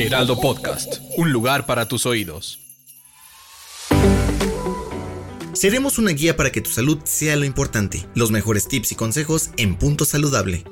Heraldo Podcast. Un lugar para tus oídos. Seremos una guía para que tu salud sea lo importante. Los mejores tips y consejos en Punto Saludable.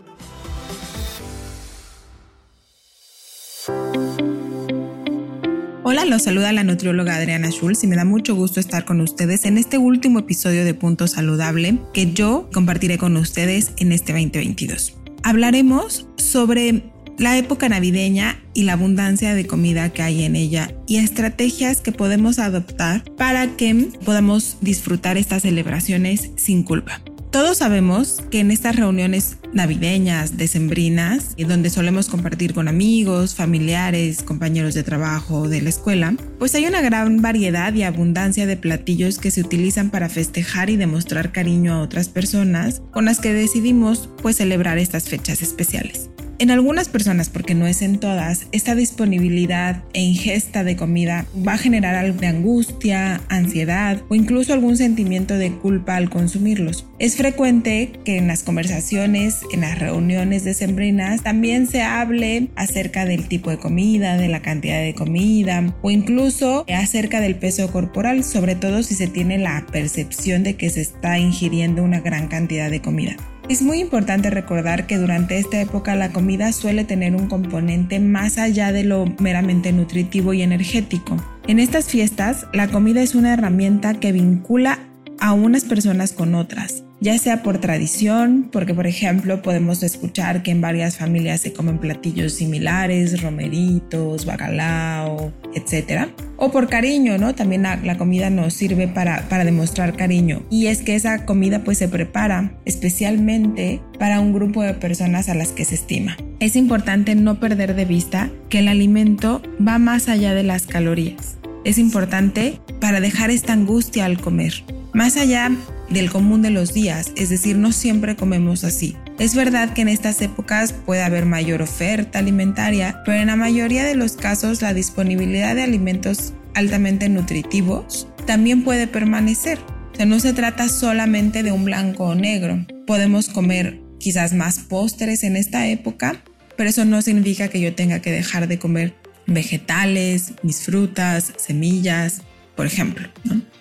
Hola, los saluda la nutrióloga Adriana Schulz y me da mucho gusto estar con ustedes en este último episodio de Punto Saludable que yo compartiré con ustedes en este 2022. Hablaremos sobre la época navideña y la abundancia de comida que hay en ella y estrategias que podemos adoptar para que podamos disfrutar estas celebraciones sin culpa. Todos sabemos que en estas reuniones navideñas, decembrinas, donde solemos compartir con amigos, familiares, compañeros de trabajo, de la escuela, pues hay una gran variedad y abundancia de platillos que se utilizan para festejar y demostrar cariño a otras personas con las que decidimos pues celebrar estas fechas especiales. En algunas personas, porque no es en todas, esta disponibilidad e ingesta de comida va a generar algo de angustia, ansiedad o incluso algún sentimiento de culpa al consumirlos. Es frecuente que en las conversaciones, en las reuniones decembrinas, también se hable acerca del tipo de comida, de la cantidad de comida o incluso acerca del peso corporal, sobre todo si se tiene la percepción de que se está ingiriendo una gran cantidad de comida. Es muy importante recordar que durante esta época la comida suele tener un componente más allá de lo meramente nutritivo y energético. En estas fiestas, la comida es una herramienta que vincula a unas personas con otras ya sea por tradición, porque por ejemplo podemos escuchar que en varias familias se comen platillos similares, romeritos, bacalao, etc. O por cariño, ¿no? También la, comida nos sirve para, para demostrar cariño. Y es que esa comida pues se prepara especialmente para un grupo de personas a las que se estima. Es importante no perder de vista que el alimento va más allá de las calorías. Es importante para dejar esta angustia al comer. Más allá del común de los días, es decir, no siempre comemos así. Es verdad que en estas épocas puede haber mayor oferta alimentaria, pero en la mayoría de los casos la disponibilidad de alimentos altamente nutritivos también puede permanecer. O sea, no se trata solamente de un blanco o negro. Podemos comer quizás más postres en esta época, pero eso no significa que yo tenga que dejar de comer vegetales, mis frutas, semillas, por ejemplo.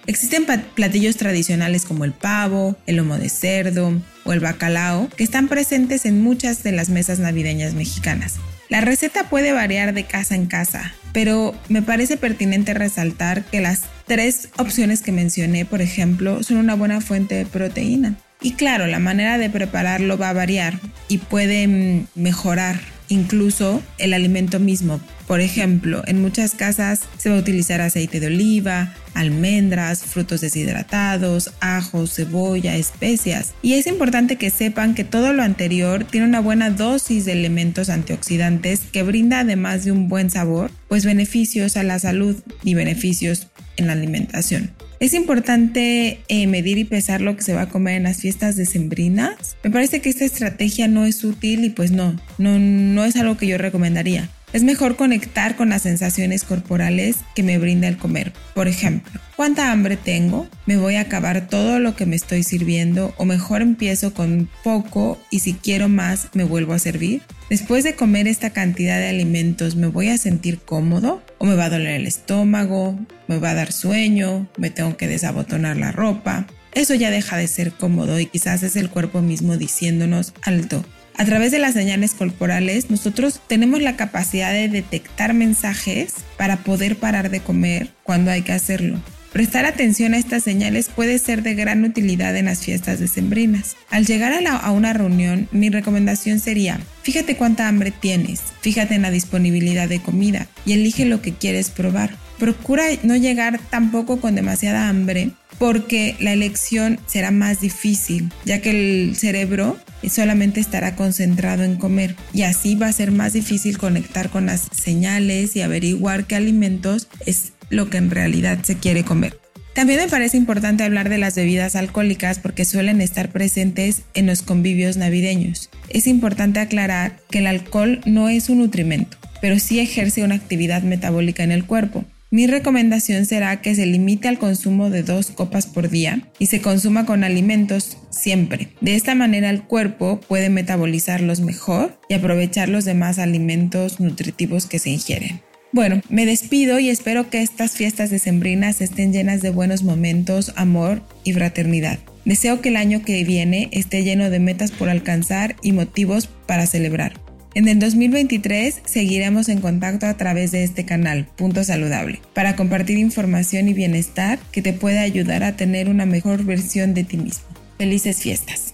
Existen platillos tradicionales como el pavo, el lomo de cerdo o el bacalao que están presentes en muchas de las mesas navideñas mexicanas. La receta puede variar de casa en casa, pero me parece pertinente resaltar que las tres opciones que mencioné, por ejemplo, son una buena fuente de proteína. Y claro, la manera de prepararlo va a variar y puede mm, mejorar incluso el alimento mismo. Por ejemplo, en muchas casas se va a utilizar aceite de oliva, almendras, frutos deshidratados, ajo, cebolla, especias. Y es importante que sepan que todo lo anterior tiene una buena dosis de elementos antioxidantes que brinda además de un buen sabor, pues beneficios a la salud y beneficios en la alimentación. Es importante eh, medir y pesar lo que se va a comer en las fiestas decembrinas. Me parece que esta estrategia no es útil y pues no, no, no es algo que yo recomendaría. Es mejor conectar con las sensaciones corporales que me brinda el comer. Por ejemplo, ¿cuánta hambre tengo? ¿Me voy a acabar todo lo que me estoy sirviendo? ¿O mejor empiezo con poco y si quiero más me vuelvo a servir? Después de comer esta cantidad de alimentos, ¿me voy a sentir cómodo? ¿O me va a doler el estómago? ¿Me va a dar sueño? ¿Me tengo que desabotonar la ropa? Eso ya deja de ser cómodo y quizás es el cuerpo mismo diciéndonos alto a través de las señales corporales, nosotros tenemos la capacidad de detectar mensajes para poder parar de comer cuando hay que hacerlo. Prestar atención a estas señales puede ser de gran utilidad en las fiestas decembrinas. Al llegar a, a, una reunión, mi recomendación sería, fíjate cuánta hambre tienes, fíjate en la disponibilidad de comida y elige lo que quieres probar. Procura no llegar tampoco con demasiada hambre porque la elección será más difícil, ya que el cerebro solamente estará concentrado en comer y así va a ser más difícil conectar con las señales y averiguar qué alimentos es lo que en realidad se quiere comer. También me parece importante hablar de las bebidas alcohólicas porque suelen estar presentes en los convivios navideños. Es importante aclarar que el alcohol no es un nutrimento, pero sí ejerce una actividad metabólica en el cuerpo. Mi recomendación será que se limite al consumo de dos copas por día y se consuma con alimentos siempre. De esta manera el cuerpo puede metabolizarlos mejor y aprovechar los demás alimentos nutritivos que se ingieren. Bueno, me despido y espero que estas fiestas decembrinas estén llenas de buenos momentos, amor y fraternidad. Deseo que el año que viene esté lleno de metas por alcanzar y motivos para celebrar. En el 2023 seguiremos en contacto a través de este canal, Punto Saludable, para compartir información y bienestar que te pueda ayudar a tener una mejor versión de ti mismo. Felices fiestas.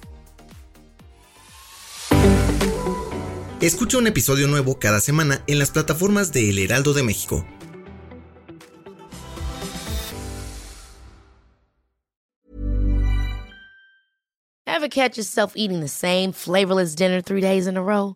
Escucha un episodio nuevo cada semana en las plataformas de El Heraldo de México. Ever catch yourself eating the same flavorless dinner three days in a row?